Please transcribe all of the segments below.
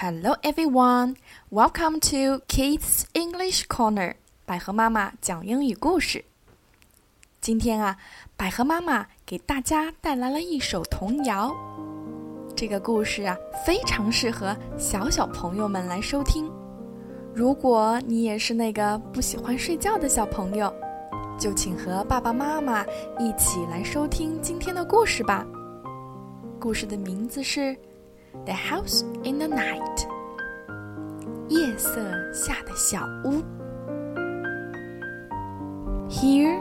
everyone, welcome to Kids English Corner. 百合妈妈讲英语故事。今天啊，百合妈妈给大家带来了一首童谣。这个故事啊，非常适合小小朋友们来收听。如果你也是那个不喜欢睡觉的小朋友，就请和爸爸妈妈一起来收听今天的故事吧。故事的名字是《The House in the Night》。夜色下的小屋。Here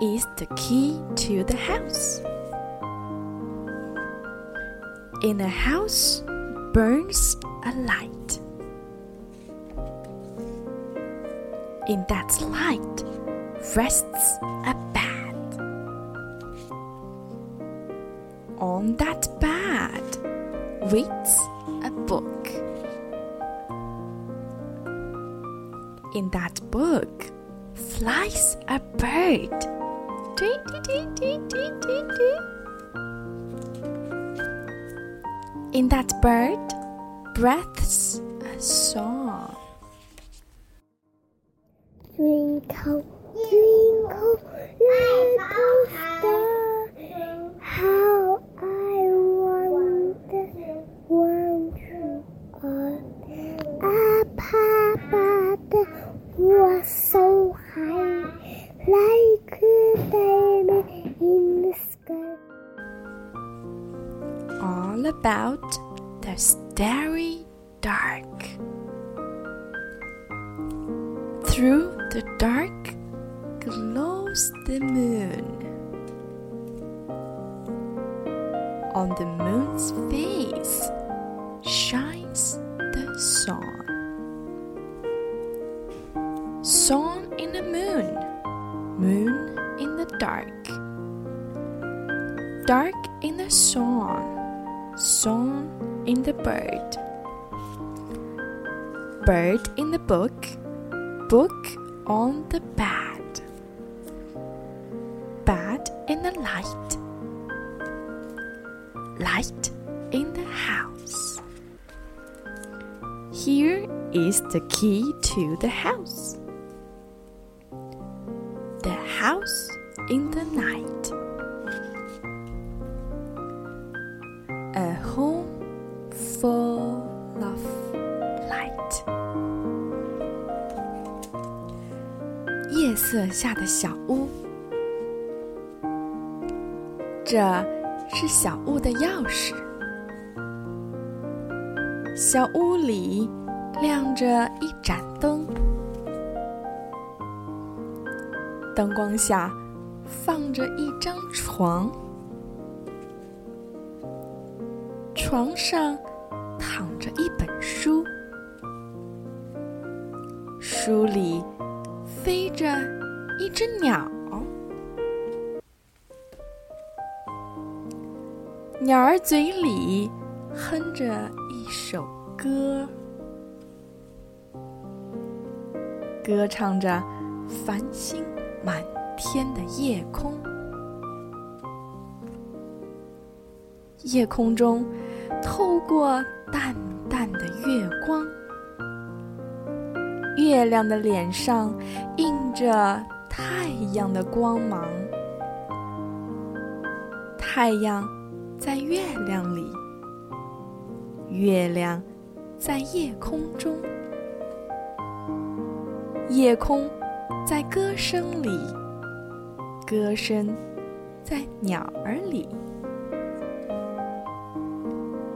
is the key to the house. In the house burns a light. In that light rests a bed. On that bed waits a book. In that book flies a bird. In that bird breathes a song. Twinkle, about the starry dark. Through the dark glows the moon. On the moon's face shines the sun. Sun in the moon, moon in the dark. Dark in the sun, sun in the bird. Bird in the book, book on the bed. Bed in the light, light in the house. Here is the key to the house. The house in the night. 色下的小屋，这是小屋的钥匙。小屋里亮着一盏灯，灯光下放着一张床，床上躺着一本书，书里飞着一只鸟，鸟儿嘴里哼着一首歌，歌唱着繁星满天的夜空。夜空中透过淡淡的月光，月亮的脸上映着太阳的光芒。太阳在月亮里，月亮在夜空中，夜空在歌声里，歌声在鸟儿里。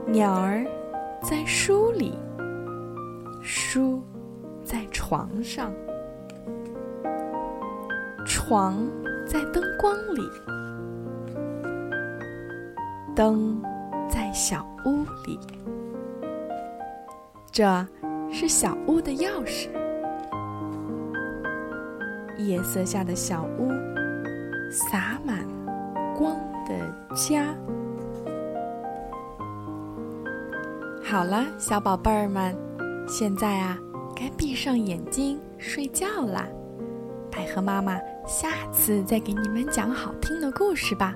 鸟儿在书里，书床上，床在灯光里，灯在小屋里。这是小屋的钥匙。夜色下的小屋，洒满光的家。好了，小宝贝儿们，现在啊，该闭上眼睛睡觉啦。百合妈妈下次再给你们讲好听的故事吧，